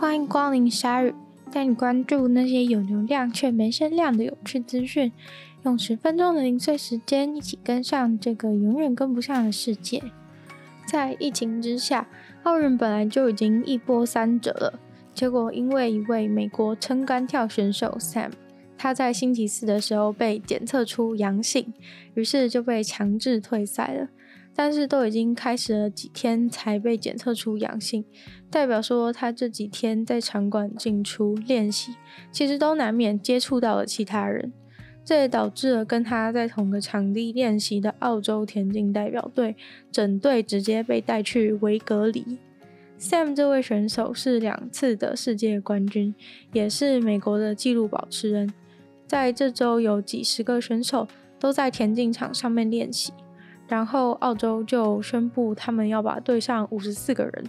欢迎光临鲨语，带你关注那些有流量却没声量的有趣资讯。用十分钟的零碎时间，一起跟上这个永远跟不上的世界。在疫情之下，奥运本来就已经一波三折了，结果因为一位美国撑杆跳选手 Sam，他在星期四的时候被检测出阳性，于是就被强制退赛了。但是都已经开始了几天才被检测出阳性，代表说他这几天在场馆进出练习，其实都难免接触到了其他人。这也导致了跟他在同个场地练习的澳洲田径代表队，整队直接被带去维隔离。Sam 这位选手是两次的世界冠军，也是美国的纪录保持人。在这周有几十个选手都在田径场上面练习，然后澳洲就宣布他们要把队上五十四个人，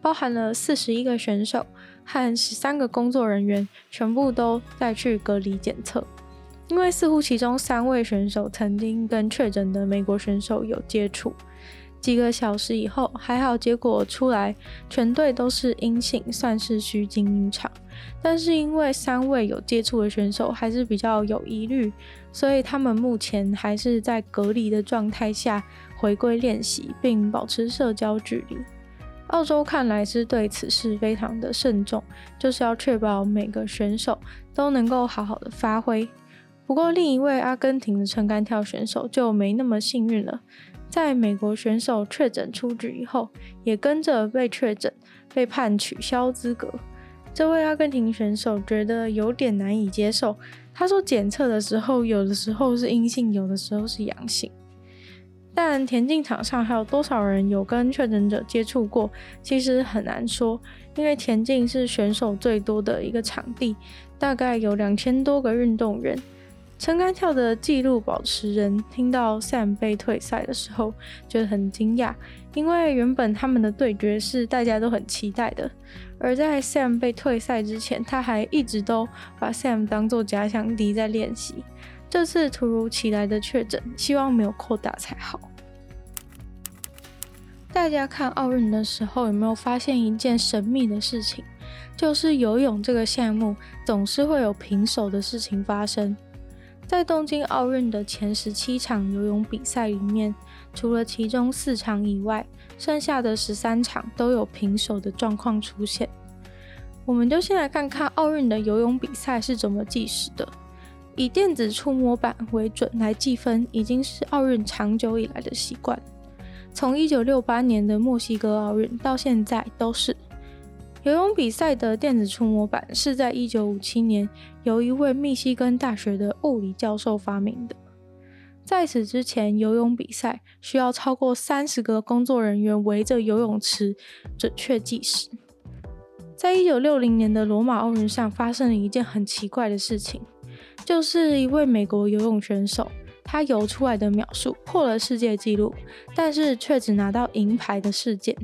包含了四十一个选手和十三个工作人员，全部都带去隔离检测。因为似乎其中三位选手曾经跟确诊的美国选手有接触，几个小时以后还好结果出来，全队都是阴性，算是虚惊一场。但是因为三位有接触的选手还是比较有疑虑，所以他们目前还是在隔离的状态下回归练习，并保持社交距离。澳洲看来是对此事非常的慎重，就是要确保每个选手都能够好好的发挥。不过，另一位阿根廷的撑杆跳选手就没那么幸运了。在美国选手确诊出局以后，也跟着被确诊，被判取消资格。这位阿根廷选手觉得有点难以接受。他说，检测的时候，有的时候是阴性，有的时候是阳性。但田径场上还有多少人有跟确诊者接触过，其实很难说，因为田径是选手最多的一个场地，大概有两千多个运动员。撑杆跳的纪录保持人听到 Sam 被退赛的时候，觉得很惊讶，因为原本他们的对决是大家都很期待的。而在 Sam 被退赛之前，他还一直都把 Sam 当作假想敌在练习。这次突如其来的确诊，希望没有扩大才好。大家看奥运的时候，有没有发现一件神秘的事情？就是游泳这个项目总是会有平手的事情发生。在东京奥运的前十七场游泳比赛里面，除了其中四场以外，剩下的十三场都有平手的状况出现。我们就先来看看奥运的游泳比赛是怎么计时的。以电子触摸板为准来计分，已经是奥运长久以来的习惯。从一九六八年的墨西哥奥运到现在都是。游泳比赛的电子触摸板是在一九五七年由一位密西根大学的物理教授发明的。在此之前，游泳比赛需要超过三十个工作人员围着游泳池准确计时。在一九六零年的罗马奥运上，发生了一件很奇怪的事情，就是一位美国游泳选手，他游出来的秒数破了世界纪录，但是却只拿到银牌的事件。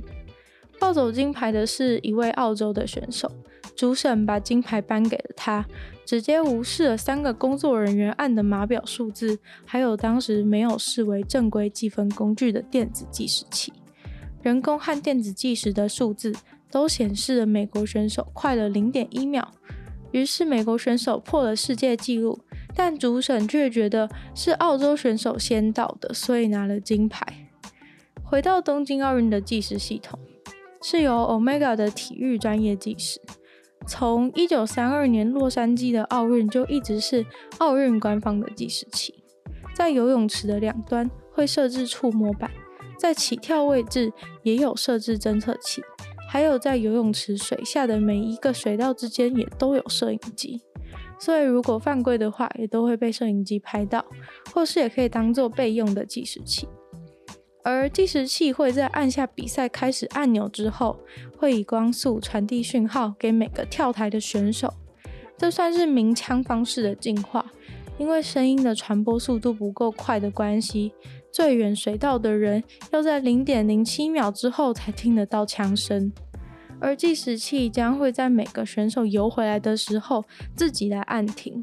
抱走金牌的是一位澳洲的选手，主审把金牌颁给了他，直接无视了三个工作人员按的码表数字，还有当时没有视为正规计分工具的电子计时器。人工和电子计时的数字都显示了美国选手快了零点一秒，于是美国选手破了世界纪录，但主审却觉得是澳洲选手先到的，所以拿了金牌。回到东京奥运的计时系统。是由 Omega 的体育专业计时，从一九三二年洛杉矶的奥运就一直是奥运官方的计时器。在游泳池的两端会设置触摸板，在起跳位置也有设置侦测器，还有在游泳池水下的每一个水道之间也都有摄影机，所以如果犯规的话，也都会被摄影机拍到，或是也可以当做备用的计时器。而计时器会在按下比赛开始按钮之后，会以光速传递讯号给每个跳台的选手。这算是鸣枪方式的进化，因为声音的传播速度不够快的关系，最远水道的人要在零点零七秒之后才听得到枪声。而计时器将会在每个选手游回来的时候自己来按停，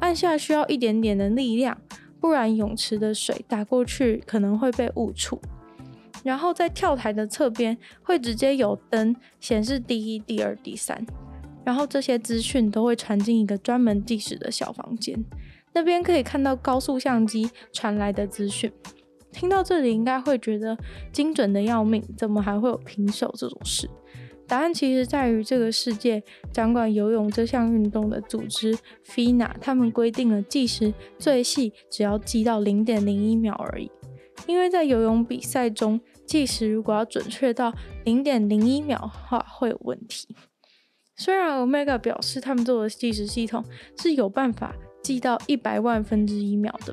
按下需要一点点的力量。不然泳池的水打过去可能会被误触，然后在跳台的侧边会直接有灯显示第一、第二、第三，然后这些资讯都会传进一个专门计时的小房间，那边可以看到高速相机传来的资讯。听到这里，应该会觉得精准的要命，怎么还会有平手这种事？答案其实在于这个世界掌管游泳这项运动的组织 FINA，他们规定了计时最细只要计到零点零一秒而已。因为在游泳比赛中，计时如果要准确到零点零一秒的话，会有问题。虽然 Omega 表示他们做的计时系统是有办法计到一百万分之一秒的。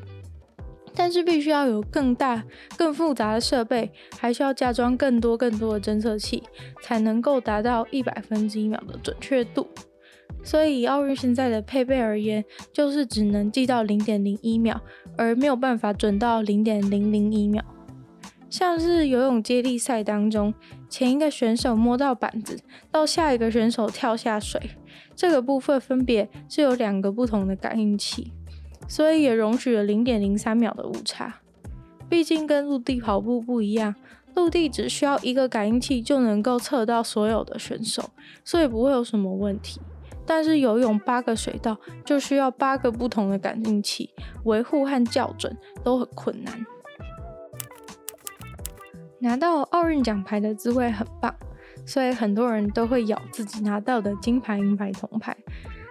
但是必须要有更大、更复杂的设备，还需要加装更多、更多的侦测器，才能够达到一百分之一秒的准确度。所以，奥运现在的配备而言，就是只能计到零点零一秒，而没有办法准到零点零零一秒。像是游泳接力赛当中，前一个选手摸到板子，到下一个选手跳下水，这个部分分别是有两个不同的感应器。所以也容许了零点零三秒的误差。毕竟跟陆地跑步不一样，陆地只需要一个感应器就能够测到所有的选手，所以不会有什么问题。但是游泳八个水道就需要八个不同的感应器，维护和校准都很困难。拿到奥运奖牌的滋味很棒，所以很多人都会咬自己拿到的金牌、银牌、铜牌。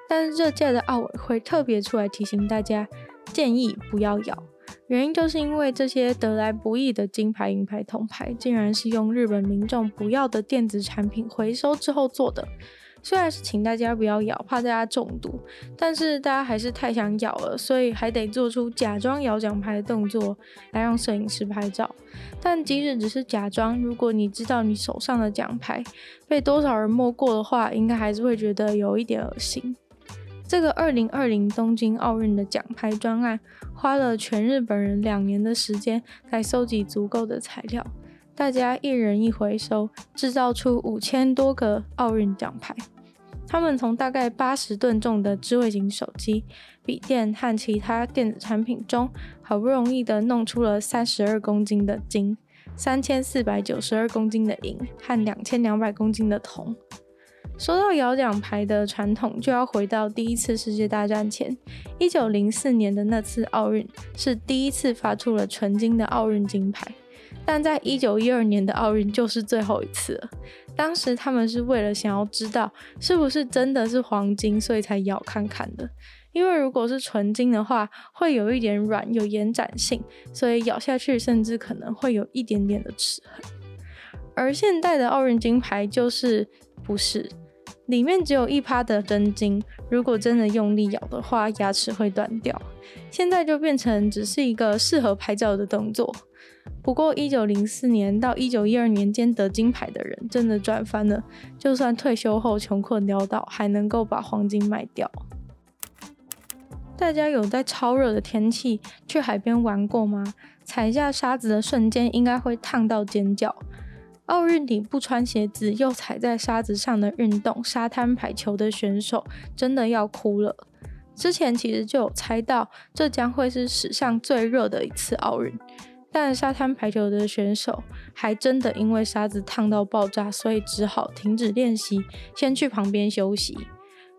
但是这届的奥委会特别出来提醒大家，建议不要咬。原因就是因为这些得来不易的金牌、银牌、铜牌，竟然是用日本民众不要的电子产品回收之后做的。虽然是请大家不要咬，怕大家中毒，但是大家还是太想咬了，所以还得做出假装咬奖牌的动作来让摄影师拍照。但即使只是假装，如果你知道你手上的奖牌被多少人摸过的话，应该还是会觉得有一点恶心。这个二零二零东京奥运的奖牌专案，花了全日本人两年的时间来收集足够的材料，大家一人一回收，制造出五千多个奥运奖牌。他们从大概八十吨重的智慧型手机、笔电和其他电子产品中，好不容易的弄出了三十二公斤的金、三千四百九十二公斤的银和两千两百公斤的铜。说到咬奖牌的传统，就要回到第一次世界大战前，一九零四年的那次奥运是第一次发出了纯金的奥运金牌，但在一九一二年的奥运就是最后一次了。当时他们是为了想要知道是不是真的是黄金，所以才咬看看的。因为如果是纯金的话，会有一点软，有延展性，所以咬下去甚至可能会有一点点的齿痕。而现代的奥运金牌就是不是。里面只有一趴的真金，如果真的用力咬的话，牙齿会断掉。现在就变成只是一个适合拍照的动作。不过，一九零四年到一九一二年间得金牌的人真的赚翻了，就算退休后穷困潦倒，还能够把黄金卖掉。大家有在超热的天气去海边玩过吗？踩下沙子的瞬间，应该会烫到尖叫。奥运里不穿鞋子又踩在沙子上的运动沙滩排球的选手真的要哭了。之前其实就有猜到这将会是史上最热的一次奥运，但沙滩排球的选手还真的因为沙子烫到爆炸，所以只好停止练习，先去旁边休息。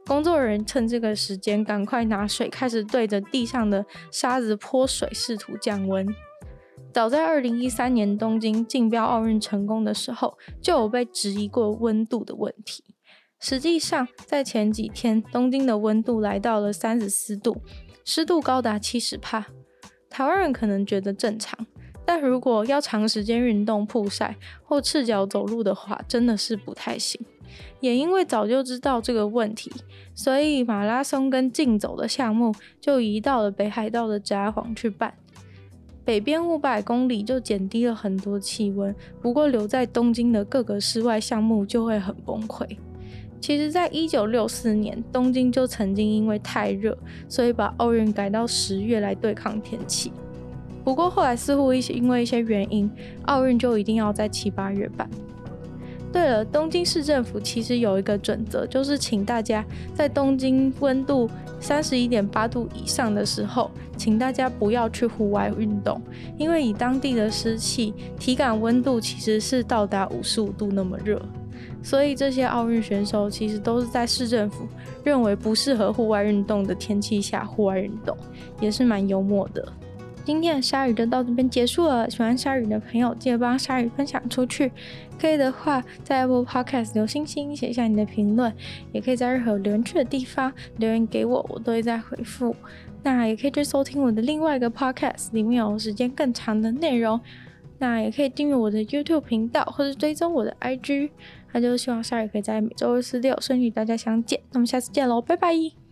工作人员趁这个时间赶快拿水开始对着地上的沙子泼水，试图降温。早在二零一三年东京竞标奥运成功的时候，就有被质疑过温度的问题。实际上，在前几天，东京的温度来到了三十四度，湿度高达七十帕。台湾人可能觉得正常，但如果要长时间运动、曝晒或赤脚走路的话，真的是不太行。也因为早就知道这个问题，所以马拉松跟竞走的项目就移到了北海道的札幌去办。北边五百公里就减低了很多气温，不过留在东京的各个室外项目就会很崩溃。其实，在一九六四年，东京就曾经因为太热，所以把奥运改到十月来对抗天气。不过后来似乎一些因为一些原因，奥运就一定要在七八月办。对了，东京市政府其实有一个准则，就是请大家在东京温度三十一点八度以上的时候，请大家不要去户外运动，因为以当地的湿气，体感温度其实是到达五十五度那么热，所以这些奥运选手其实都是在市政府认为不适合户外运动的天气下户外运动，也是蛮幽默的。今天的鲨鱼就到这边结束了。喜欢鲨鱼的朋友，记得帮鲨鱼分享出去。可以的话，在 Apple Podcast 留星星，写下你的评论，也可以在任何留言区的地方留言给我，我都会再回复。那也可以去收听我的另外一个 Podcast，里面有时间更长的内容。那也可以订阅我的 YouTube 频道，或是追踪我的 IG。那就希望鲨鱼可以在每周二、四、六顺利大家相见。那么下次见喽，拜拜。